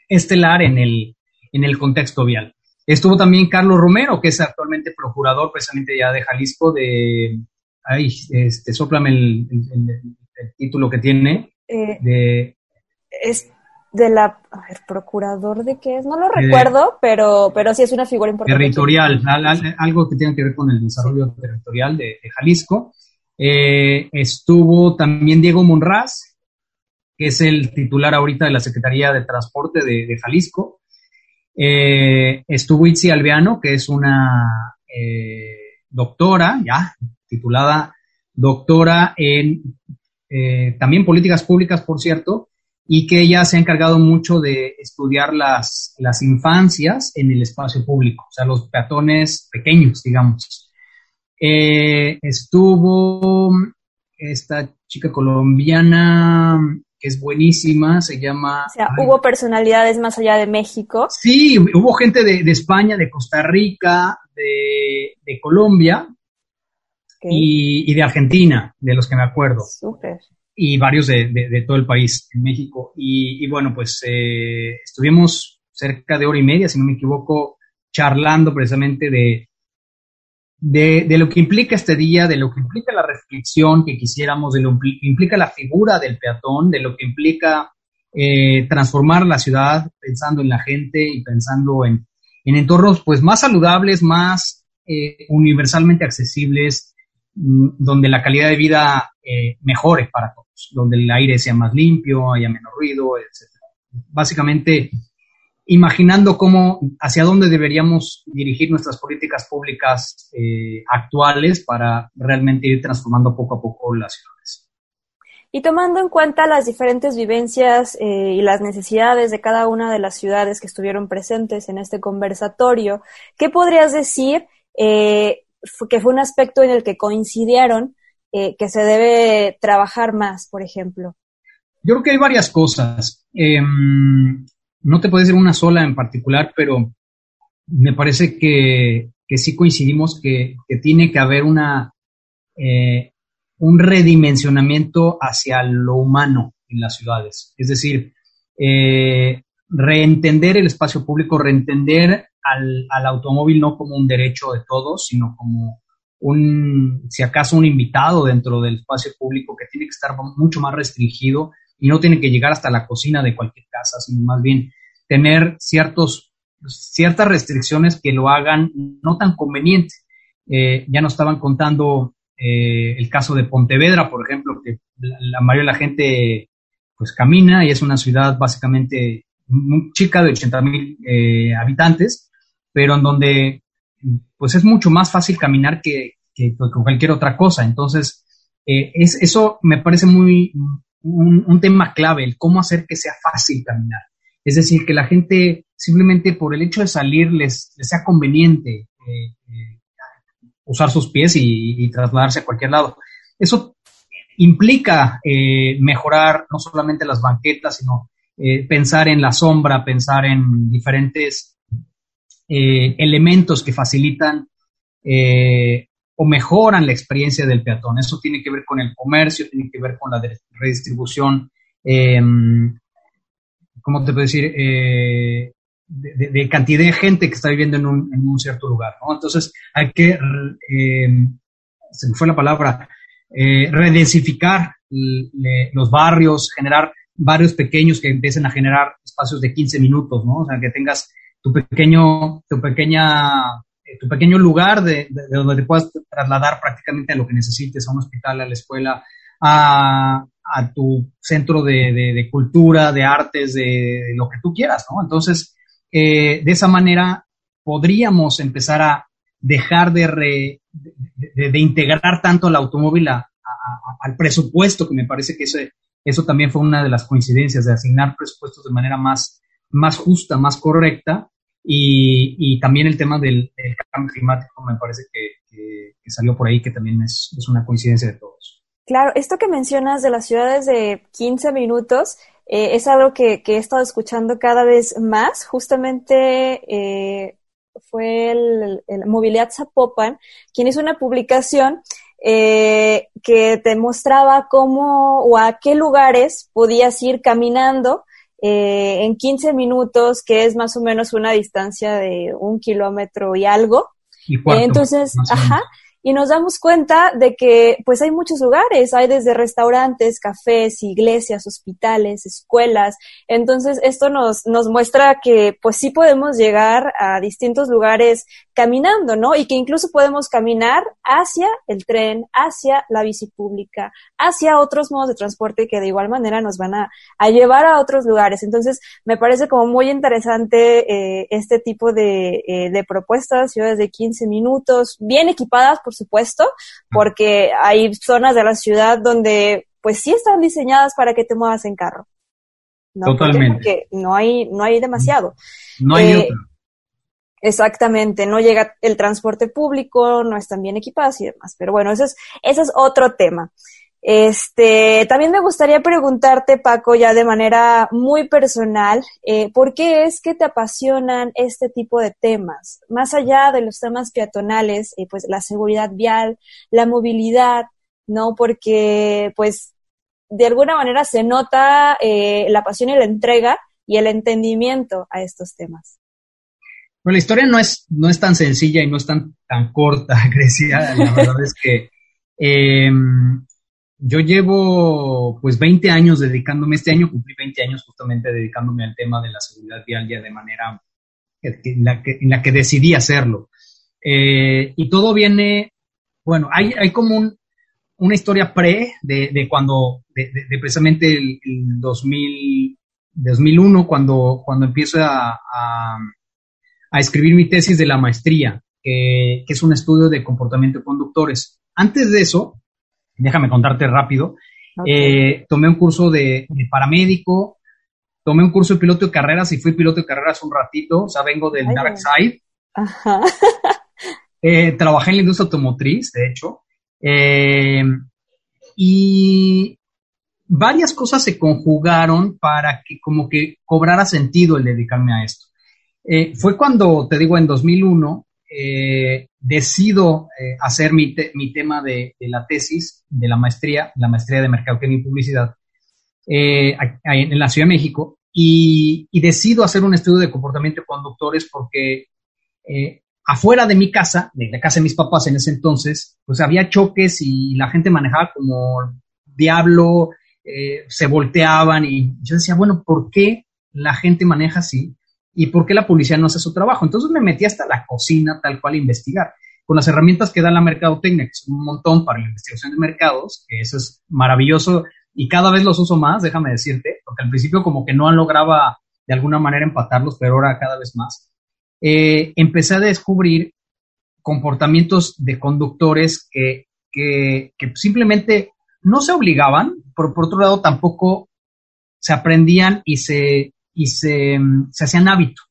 estelar en el, en el contexto vial. Estuvo también Carlos Romero, que es actualmente procurador precisamente ya de Jalisco, de... Ay, este, soplame el, el, título que tiene. Eh, de, es de la, a ver, procurador de qué es, no lo recuerdo, pero, pero sí es una figura importante. Territorial, algo que tiene que ver con el desarrollo territorial de, Jalisco. Eh, estuvo también Diego Monraz, que es el titular ahorita de la Secretaría de Transporte de, Jalisco. Eh, estuvo Itzi Alveano, que es una eh, doctora, ya, titulada doctora en también políticas públicas, por cierto, y que ella se ha encargado mucho de estudiar las, las infancias en el espacio público, o sea, los peatones pequeños, digamos. Eh, estuvo esta chica colombiana que es buenísima, se llama... O sea, hubo personalidades más allá de México. Sí, hubo gente de, de España, de Costa Rica, de, de Colombia y, y, de Argentina, de los que me acuerdo. Súper y varios de, de, todo el país, en México. Y, bueno, pues eh, estuvimos cerca de hora y media, si no me equivoco, charlando precisamente de, de, lo que implica este día, de lo que implica la reflexión que quisiéramos, de lo que implica la figura del peatón, de lo que implica eh, transformar la ciudad pensando en la gente y pensando en, en entornos pues más saludables, más eh, universalmente accesibles, mm, donde la calidad de vida eh, mejore para todos donde el aire sea más limpio, haya menos ruido, etc. Básicamente, imaginando cómo, hacia dónde deberíamos dirigir nuestras políticas públicas eh, actuales para realmente ir transformando poco a poco las ciudades. Y tomando en cuenta las diferentes vivencias eh, y las necesidades de cada una de las ciudades que estuvieron presentes en este conversatorio, ¿qué podrías decir eh, que fue un aspecto en el que coincidieron que se debe trabajar más, por ejemplo? Yo creo que hay varias cosas. Em, no te puedo decir una sola en particular, pero me parece que, sí coincidimos que, tiene que haber una, eh, un redimensionamiento hacia lo humano en las ciudades. Es decir, eh, reentender el espacio público, reentender al, al, automóvil no como un derecho de todos, sino como un, si acaso, un invitado dentro del espacio público que tiene que estar mucho más restringido y no tiene que llegar hasta la cocina de cualquier casa, sino más bien tener ciertos, ciertas restricciones que lo hagan no tan conveniente. Eh, ya nos estaban contando eh, el caso de Pontevedra, por ejemplo, que la, mayoría de la gente pues camina y es una ciudad básicamente chica de 80 mil eh, habitantes, pero en donde pues es mucho más fácil caminar que, con cualquier otra cosa. Entonces, es, eso me parece muy un, tema clave, el cómo hacer que sea fácil caminar. Es decir, que la gente simplemente por el hecho de salir les, sea conveniente eh, eh, usar sus pies y, trasladarse a cualquier lado. Eso implica mejorar no solamente las banquetas, sino pensar en la sombra, pensar en diferentes eh, elementos que facilitan eh, o mejoran la experiencia del peatón. Eso tiene que ver con el comercio, tiene que ver con la redistribución, eh, ¿cómo te puedo decir? Eh, de, cantidad de gente que está viviendo en un, cierto lugar. Entonces hay que, se me fue la palabra, redensificar los barrios, generar barrios pequeños que empiecen a generar espacios de 15 minutos, ¿no? O sea, que tengas tu pequeño, tu pequeña, eh, tu pequeño lugar de, donde te puedas trasladar prácticamente a lo que necesites, a un hospital, a la escuela, a, a tu centro de, de, cultura, de artes, de, lo que tú quieras, ¿no? Entonces, eh, de esa manera podríamos empezar a dejar de, de, integrar tanto el automóvil al presupuesto, que me parece que eso, eso también fue una de las coincidencias, de asignar presupuestos de manera más, más justa, más correcta, y, y también el tema del, cambio climático me parece que, salió por ahí, que también es, una coincidencia de todos. Claro, esto que mencionas de las ciudades de 15 minutos eh, es algo que, que, he estado escuchando cada vez más. Justamente eh, fue el, el, Movilidad Zapopan quien hizo una publicación eh, que te mostraba cómo o a qué lugares podías ir caminando eh, en 15 minutos, que es más o menos una distancia de un kilómetro y algo. Entonces, ajá, y nos damos cuenta de que pues hay muchos lugares, hay desde restaurantes, cafés, iglesias, hospitales, escuelas. Entonces esto nos, nos muestra que pues sí podemos llegar a distintos lugares caminando, ¿no? Y que incluso podemos caminar hacia el tren, hacia la bici pública, hacia otros modos de transporte que de igual manera nos van a, a llevar a otros lugares. Entonces me parece como muy interesante eh, este tipo de, eh, de propuestas, ciudades de 15 minutos, bien equipadas, por supuesto, porque hay zonas de la ciudad donde pues sí están diseñadas para que te muevas en carro. ¿no? Totalmente. Porque no hay, no hay demasiado. No hay eh, Exactamente, no llega el transporte público, no están bien equipadas y demás. Pero bueno, ese es, ese es otro tema. Este, también me gustaría preguntarte, Paco, ya de manera muy personal, eh, ¿por qué es que te apasionan este tipo de temas? Más allá de los temas peatonales, eh, pues la seguridad vial, la movilidad, ¿no? Porque, pues, de alguna manera se nota eh, la pasión y la entrega y el entendimiento a estos temas. Bueno, la historia no es, no es tan sencilla y no es tan, tan corta, Grecia. La verdad es que eh, yo llevo pues 20 años dedicándome, este año cumplí 20 años justamente dedicándome al tema de la seguridad vial ya de manera en la que, decidí hacerlo. Eh, y todo viene, bueno, hay, hay como un, una historia pre de, de cuando, de, precisamente el, 2000, 2001, cuando, cuando empiezo a, a, a, escribir mi tesis de la maestría, que, que es un estudio de comportamiento de conductores. Antes de eso, déjame contarte rápido. Eh, tomé un curso de, paramédico, tomé un curso de piloto de carreras y fui piloto de carreras un ratito, o sea, vengo del Dark Side. Ajá. Eh, trabajé en la industria automotriz, de hecho. Eh, y varias cosas se conjugaron para que como que cobrara sentido el dedicarme a esto. fue cuando, te digo, en 2001, eh, decido eh, hacer mi, tema de, la tesis, de la maestría, la maestría de Mercadotecnia y Publicidad, eh, en la Ciudad de México, y, decido hacer un estudio de comportamiento de conductores porque afuera de mi casa, de la casa de mis papás en ese entonces, pues había choques y la gente manejaba como diablo, se volteaban y yo decía, bueno, ¿por qué la gente maneja así? Y por qué la policía no hace su trabajo. Entonces me metí hasta la cocina tal cual a investigar con las herramientas que da la mercadotecnia, que es un montón para la investigación de mercados, que eso es maravilloso y cada vez los uso más, déjame decirte, porque al principio como que no lograba de alguna manera empatarlos, pero ahora cada vez más. Eh, empecé a descubrir comportamientos de conductores que, que, que simplemente no se obligaban, pero por otro lado tampoco se aprendían y se y se, se hacían hábito.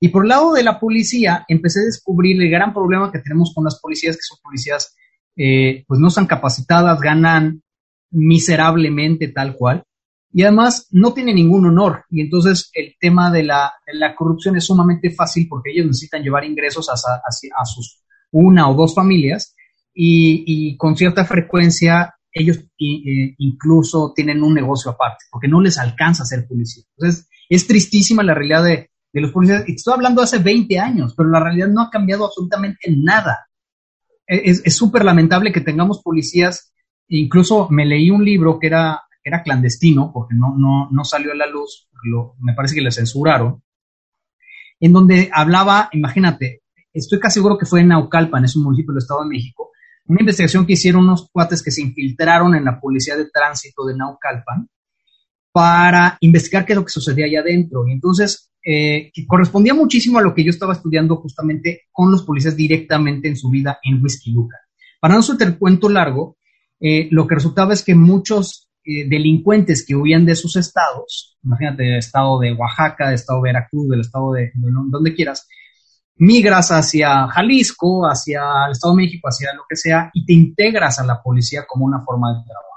Y por el lado de la policía, empecé a descubrir el gran problema que tenemos con las policías, que son policías, eh, pues no están capacitadas, ganan miserablemente tal cual, y además no tienen ningún honor. Y entonces el tema de la, de la corrupción es sumamente fácil porque ellos necesitan llevar ingresos a, a, sus una o dos familias y, y con cierta frecuencia ellos eh, incluso tienen un negocio aparte, porque no les alcanza ser policía. Entonces, es tristísima la realidad de, los policías. Estoy hablando hace 20 años, pero la realidad no ha cambiado absolutamente nada. E, es súper lamentable que tengamos policías. Incluso me leí un libro que era, clandestino, porque no salió a la luz, me parece que le censuraron, en donde hablaba, imagínate, estoy casi seguro que fue en Naucalpan, es un municipio del Estado de México, una investigación que hicieron unos cuates que se infiltraron en la policía de tránsito de Naucalpan para investigar qué es lo que sucedía allá adentro. Y entonces, eh, correspondía muchísimo a lo que yo estaba estudiando justamente con los policías directamente en su vida en Whisky Luca. Para no ser el cuento largo, eh, lo que resultaba es que muchos eh, delincuentes que huían de sus estados, imagínate, del estado de Oaxaca, del estado de Veracruz, del estado de, de donde quieras, migras hacia Jalisco, hacia el Estado de México, hacia lo que sea, y te integras a la policía como una forma de trabajo.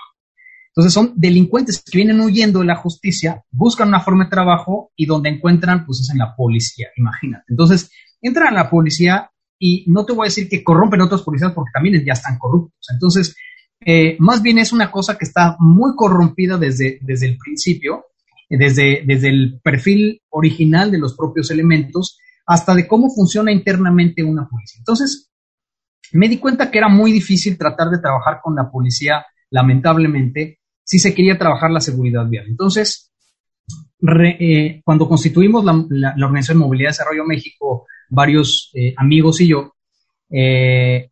Entonces son delincuentes que vienen huyendo de la justicia, buscan una forma de trabajo y donde encuentran, pues es en la policía, imagínate. Entonces entran a la policía y no te voy a decir que corrompen a otros policías porque también ya están corruptos. Entonces, eh, más bien es una cosa que está muy corrompida desde, desde el principio, desde, desde el perfil original de los propios elementos, hasta de cómo funciona internamente una policía. Entonces, me di cuenta que era muy difícil tratar de trabajar con la policía, lamentablemente, si se quería trabajar la seguridad vial. Entonces, eh, cuando constituimos la, Organización de Movilidad y Desarrollo México, varios eh, amigos y yo, eh,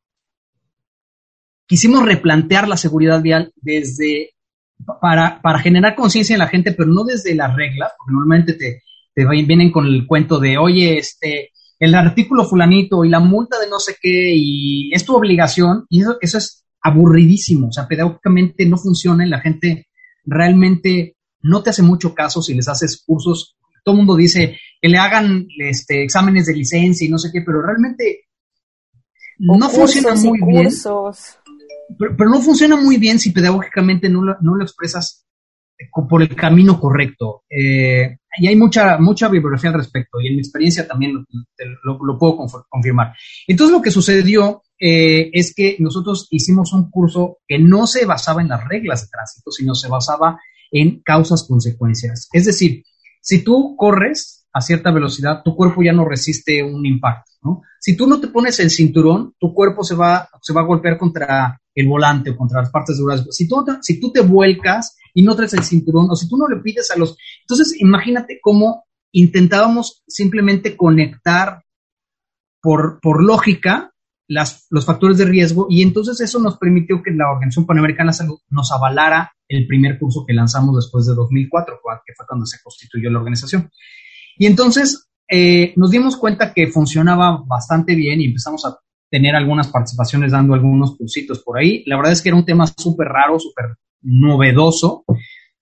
quisimos replantear la seguridad vial desde, para, para generar conciencia en la gente, pero no desde las reglas, porque normalmente te, te vienen con el cuento de, oye, este, el artículo fulanito y la multa de no sé qué y es tu obligación, y eso es aburridísimo, o sea, pedagógicamente no funciona y la gente realmente no te hace mucho caso si les haces cursos. Todo el mundo dice que le hagan este, exámenes de licencia y no sé qué, pero realmente no funciona muy bien. Pero, no funciona muy bien si pedagógicamente no no lo expresas por el camino correcto. Eh, y hay mucha, mucha bibliografía al respecto, y en mi experiencia también lo, puedo confirmar. Entonces, lo que sucedió eh, es que nosotros hicimos un curso que no se basaba en las reglas de tránsito, sino se basaba en causas-consecuencias. Es decir, si tú corres a cierta velocidad, tu cuerpo ya no resiste un impacto, ¿no? Si tú no te pones el cinturón, tu cuerpo se va, se va a golpear contra el volante o contra las partes duras. Si tú, si tú te vuelcas, y no traes el cinturón, o si tú no le pides a los... Entonces, imagínate cómo intentábamos simplemente conectar por, por lógica los factores de riesgo y entonces eso nos permitió que la Organización Panamericana de Salud nos avalara el primer curso que lanzamos después de 2004, que fue cuando se constituyó la organización. Y entonces eh, nos dimos cuenta que funcionaba bastante bien y empezamos a tener algunas participaciones dando algunos cursitos por ahí. La verdad es que era un tema súper raro, súper novedoso.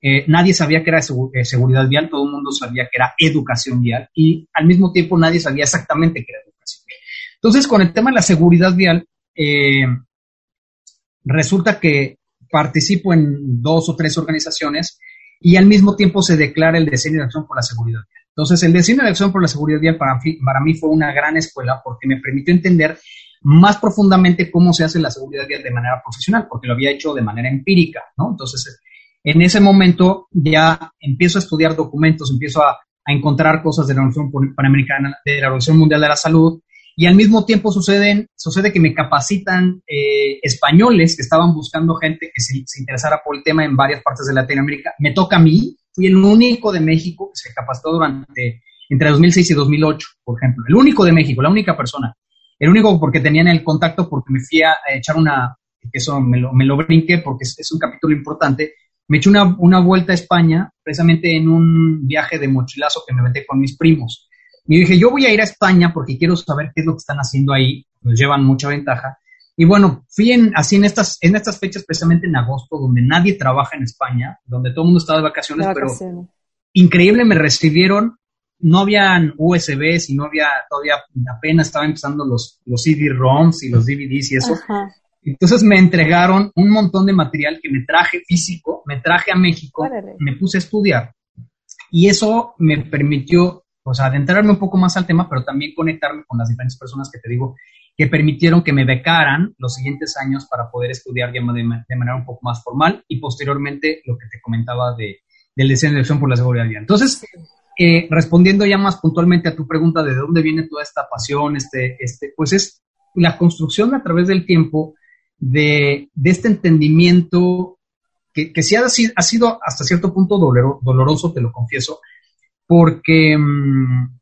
Eh, nadie sabía que era eh, seguridad vial, todo el mundo sabía que era educación vial y al mismo tiempo nadie sabía exactamente qué era. Entonces, con el tema de la seguridad vial, eh, resulta que participo en dos o tres organizaciones y al mismo tiempo se declara el diseño de acción por la seguridad vial. Entonces, el diseño de acción por la seguridad vial para, para mí fue una gran escuela porque me permitió entender más profundamente cómo se hace la seguridad vial de manera profesional, porque lo había hecho de manera empírica, ¿no? Entonces, en ese momento ya empiezo a estudiar documentos, empiezo a, encontrar cosas de la Organización Panamericana, de la Organización Mundial de la Salud, y al mismo tiempo suceden, sucede que me capacitan eh, españoles que estaban buscando gente que se, interesara por el tema en varias partes de Latinoamérica. Me toca a mí, fui el único de México que se capacitó durante entre 2006 y 2008, por ejemplo. El único de México, la única persona. El único porque tenían el contacto porque me fui a echar una, que eso me lo, me brinqué porque es, un capítulo importante, me eché una, una, vuelta a España precisamente en un viaje de mochilazo que me metí con mis primos. Y dije, yo voy a ir a España porque quiero saber qué es lo que están haciendo ahí, nos llevan mucha ventaja. Y bueno, fui en, así en estas, en estas fechas, precisamente en agosto, donde nadie trabaja en España, donde todo el mundo está de vacaciones, pero increíble, me recibieron no habían USBs y no había todavía apenas estaban empezando los, los CD-ROMs y los DVDs y eso. Entonces me entregaron un montón de material que me traje físico, me traje a México, me puse a estudiar. Y eso me permitió, adentrarme un poco más al tema, pero también conectarme con las diferentes personas que te digo, que permitieron que me becaran los siguientes años para poder estudiar de, de manera un poco más formal y posteriormente lo que te comentaba de, del diseño de acción por la seguridad vial. Entonces, eh, respondiendo ya más puntualmente a tu pregunta de dónde viene toda esta pasión, este, este, pues es la construcción a través del tiempo de, este entendimiento que, que sí ha, sido hasta cierto punto doloroso, te lo confieso, porque mm,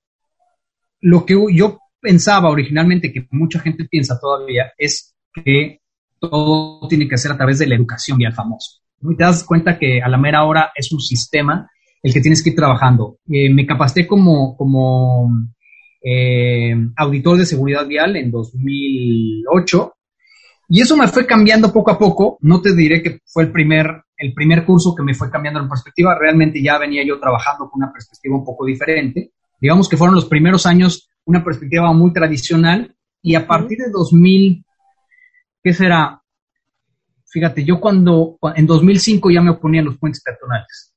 lo que yo pensaba originalmente, que mucha gente piensa todavía, es que todo tiene que ser a través de la educación y al famoso. Y te das cuenta que a la mera hora es un sistema el que tienes que ir trabajando. Eh, me capacité como, como eh, auditor de seguridad vial en 2008 y eso me fue cambiando poco a poco. No te diré que fue el primer, el primer curso que me fue cambiando la perspectiva. Realmente ya venía yo trabajando con una perspectiva un poco diferente. Digamos que fueron los primeros años una perspectiva muy tradicional y a partir de 2000, ¿qué será? Fíjate, yo cuando, en 2005 ya me oponía a los puentes peatonales.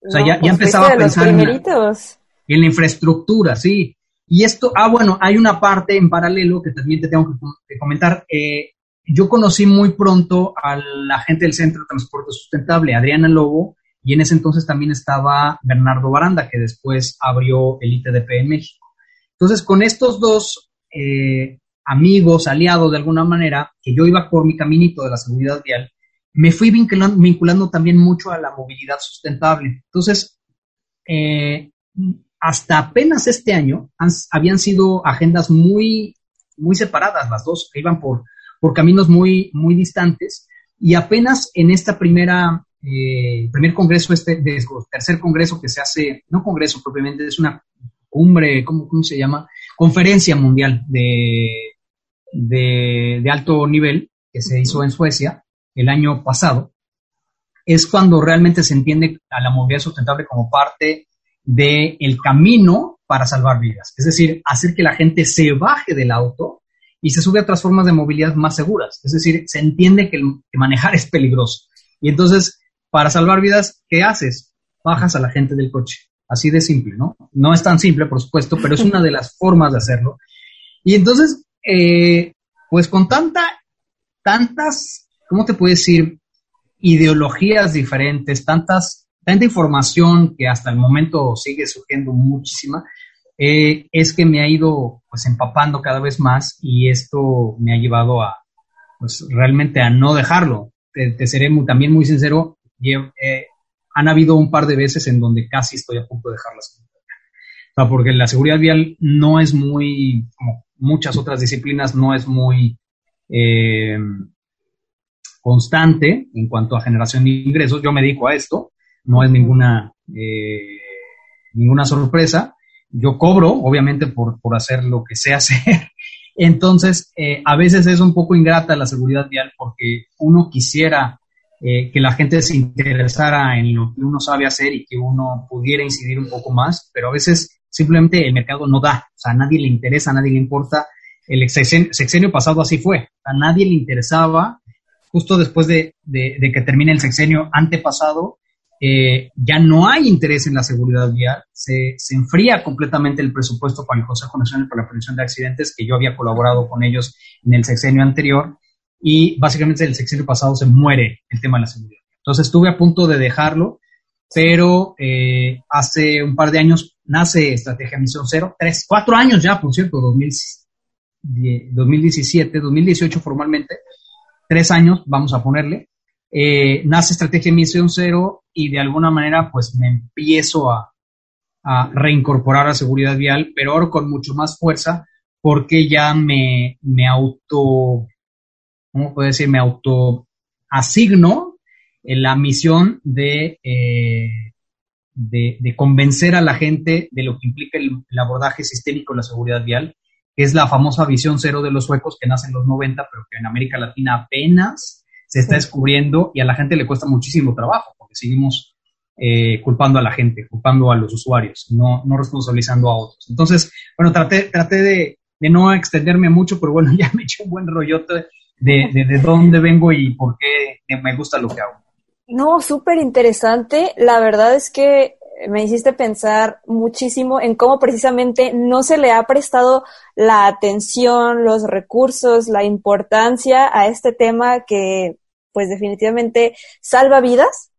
O sea, ya, ya, pues, empezaba a pensar en la, en la, infraestructura, sí. Y esto, ah, bueno, hay una parte en paralelo que también te tengo que, comentar. Eh, yo conocí muy pronto a la gente del Centro de Transporte Sustentable, Adriana Lobo, y en ese entonces también estaba Bernardo Baranda, que después abrió el ITDP en México. Entonces, con estos dos eh, amigos, aliados de alguna manera, que yo iba por mi caminito de la seguridad vial, me fui vinculando, también mucho a la movilidad sustentable. Entonces, eh, hasta apenas este año habían sido agendas muy, muy separadas las dos, que iban por por caminos muy, muy distantes. Y apenas en esta primera, eh, primer congreso, este de, tercer congreso que se hace, no congreso propiamente, es una cumbre, ¿cómo, cómo se llama? Conferencia mundial de, de, alto nivel que se hizo en Suecia el año pasado, es cuando realmente se entiende a la movilidad sustentable como parte del el camino para salvar vidas. Es decir, hacer que la gente se baje del auto y se sube a otras formas de movilidad más seguras. Es decir, se entiende que, manejar es peligroso. Y entonces, para salvar vidas, ¿qué haces? Bajas a la gente del coche. Así de simple, ¿no? No es tan simple, por supuesto, pero es una de las formas de hacerlo. Y entonces, eh, pues con tanta, tantas, ¿cómo te puedo decir? Ideologías diferentes, tantas, tanta información que hasta el momento sigue surgiendo muchísima, eh, es que me ha ido pues empapando cada vez más y esto me ha llevado a pues realmente a no dejarlo. Te, seré también muy sincero, eh, han habido un par de veces en donde casi estoy a punto de dejar la seguridad o sea, porque la seguridad vial no es muy, como muchas otras disciplinas, no es muy eh, constante en cuanto a generación de ingresos. Yo me dedico a esto, no es ninguna, ninguna sorpresa yo cobro, obviamente, por, por hacer lo que sé hacer. Entonces, eh, a veces es un poco ingrata la seguridad vial porque uno quisiera eh, que la gente se interesara en lo que uno sabe hacer y que uno pudiera incidir un poco más, pero a veces simplemente el mercado no da, o sea, a nadie le interesa, a nadie le importa. El sexenio, pasado así fue, a nadie le interesaba, justo después de, de, de que termine el sexenio antepasado, eh, ya no hay interés en la seguridad vial, se, se, enfría completamente el presupuesto para el Consejo Nacional para la Prevención de Accidentes, que yo había colaborado con ellos en el sexenio anterior, y básicamente el sexenio pasado se muere el tema de la seguridad. Entonces estuve a punto de dejarlo, pero eh, hace un par de años nace Estrategia Misión Cero, tres, cuatro años ya, por cierto, 2017, 2018 formalmente, tres años, vamos a ponerle, eh, nace Estrategia Misión Cero y de alguna manera pues me empiezo a, reincorporar a seguridad vial, pero ahora con mucho más fuerza porque ya me, me auto, ¿cómo puedo decir? Me auto asigno en la misión de, eh, de, convencer a la gente de lo que implica el, el, abordaje sistémico de la seguridad vial, que es la famosa visión cero de los suecos que nace en los 90, pero que en América Latina apenas se está descubriendo y a la gente le cuesta muchísimo trabajo porque seguimos eh, culpando a la gente, culpando a los usuarios, no, no responsabilizando a otros. Entonces, bueno, traté, traté de, de no extenderme mucho, pero bueno, ya me eché un buen rollote de, de, de dónde vengo y por qué me gusta lo que hago. No, súper interesante. La verdad es que me hiciste pensar muchísimo en cómo precisamente no se le ha prestado la atención, los recursos, la importancia a este tema que pues definitivamente salva vidas.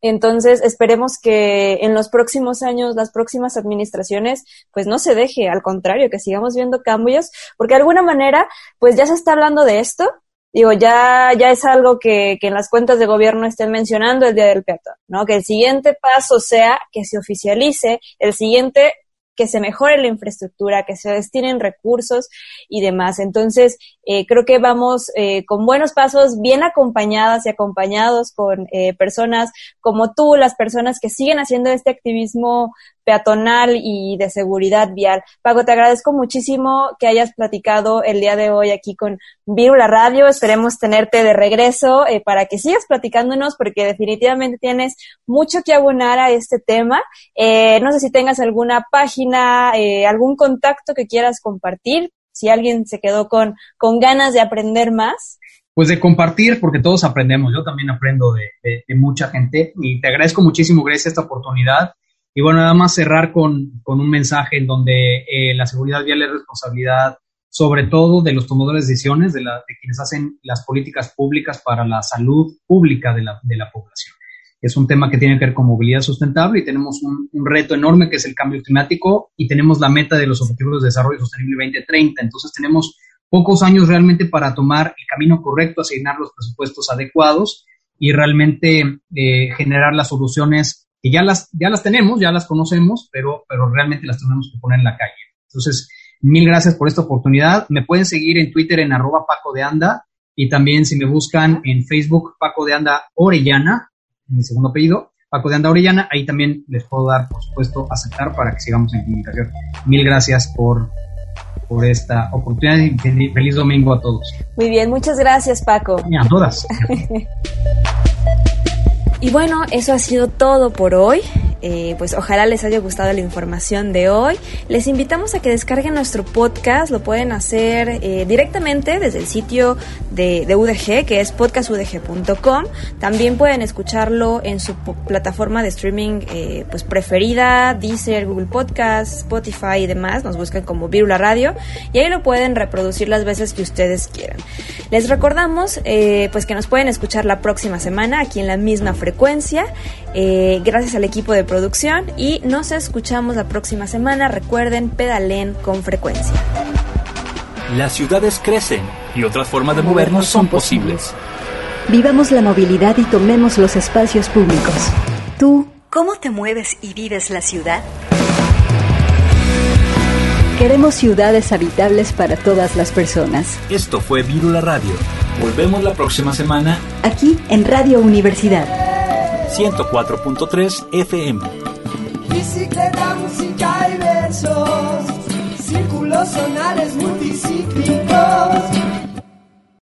Entonces, esperemos que en los próximos años, las próximas administraciones, pues no se deje, al contrario, que sigamos viendo cambios, porque de alguna manera, pues ya se está hablando de esto. Digo, ya, ya es algo que, que en las cuentas de gobierno estén mencionando el Día del Peatón, ¿no? Que el siguiente paso sea que se oficialice, el siguiente que se mejore la infraestructura, que se destinen recursos y demás. Entonces, eh, creo que vamos eh, con buenos pasos, bien acompañadas y acompañados con eh, personas como tú, las personas que siguen haciendo este activismo peatonal y de seguridad vial. Pago, te agradezco muchísimo que hayas platicado el día de hoy aquí con Virula Radio. Esperemos tenerte de regreso eh, para que sigas platicándonos porque definitivamente tienes mucho que abonar a este tema. Eh, no sé si tengas alguna página, eh, algún contacto que quieras compartir, si alguien se quedó con, con ganas de aprender más pues de compartir, porque todos aprendemos, yo también aprendo de, de, mucha gente y te agradezco muchísimo, Grace, esta oportunidad y bueno, nada más cerrar con, con un mensaje en donde eh, la seguridad vial es responsabilidad sobre todo de los tomadores de decisiones, de, quienes hacen las políticas públicas para la salud pública de la, de la población. Es un tema que tiene que ver con movilidad sustentable y tenemos un, un, reto enorme que es el cambio climático y tenemos la meta de los Objetivos de Desarrollo Sostenible 2030. Entonces tenemos pocos años realmente para tomar el camino correcto, asignar los presupuestos adecuados y realmente eh, generar las soluciones que ya las, ya las tenemos, ya las conocemos, pero, pero realmente las tenemos que poner en la calle. Entonces, mil gracias por esta oportunidad. Me pueden seguir en Twitter en arroba Paco de Anda y también si me buscan en Facebook Paco de Anda Orellana, mi segundo apellido, Paco de Anda Orellana, ahí también les puedo dar, por supuesto, aceptar para que sigamos en comunicación. Mil gracias por, por esta oportunidad y feliz domingo a todos. Muy bien, muchas gracias Paco. a todas. Y bueno, eso ha sido todo por hoy. Eh, pues ojalá les haya gustado la información de hoy. Les invitamos a que descarguen nuestro podcast, lo pueden hacer eh, directamente desde el sitio de, UDG, que es podcastudg.com. También pueden escucharlo en su plataforma de streaming eh, pues preferida, Deezer, Google Podcast, Spotify y demás. Nos buscan como Virula Radio y ahí lo pueden reproducir las veces que ustedes quieran. Les recordamos pues que nos pueden escuchar la próxima semana aquí en la misma frecuencia. Gracias al equipo de producción y nos escuchamos la próxima semana. Recuerden, pedalen con frecuencia. Las ciudades crecen y otras formas de movernos son posibles. Vivamos la movilidad y tomemos los espacios públicos. ¿Tú cómo te mueves y vives la ciudad? Queremos ciudades habitables para todas las personas. Esto fue Virula Radio. Volvemos la próxima semana. Aquí en Radio Universidad. 104.3 FM. Bicicleta, música y versos, círculos sonales multidisciplinares.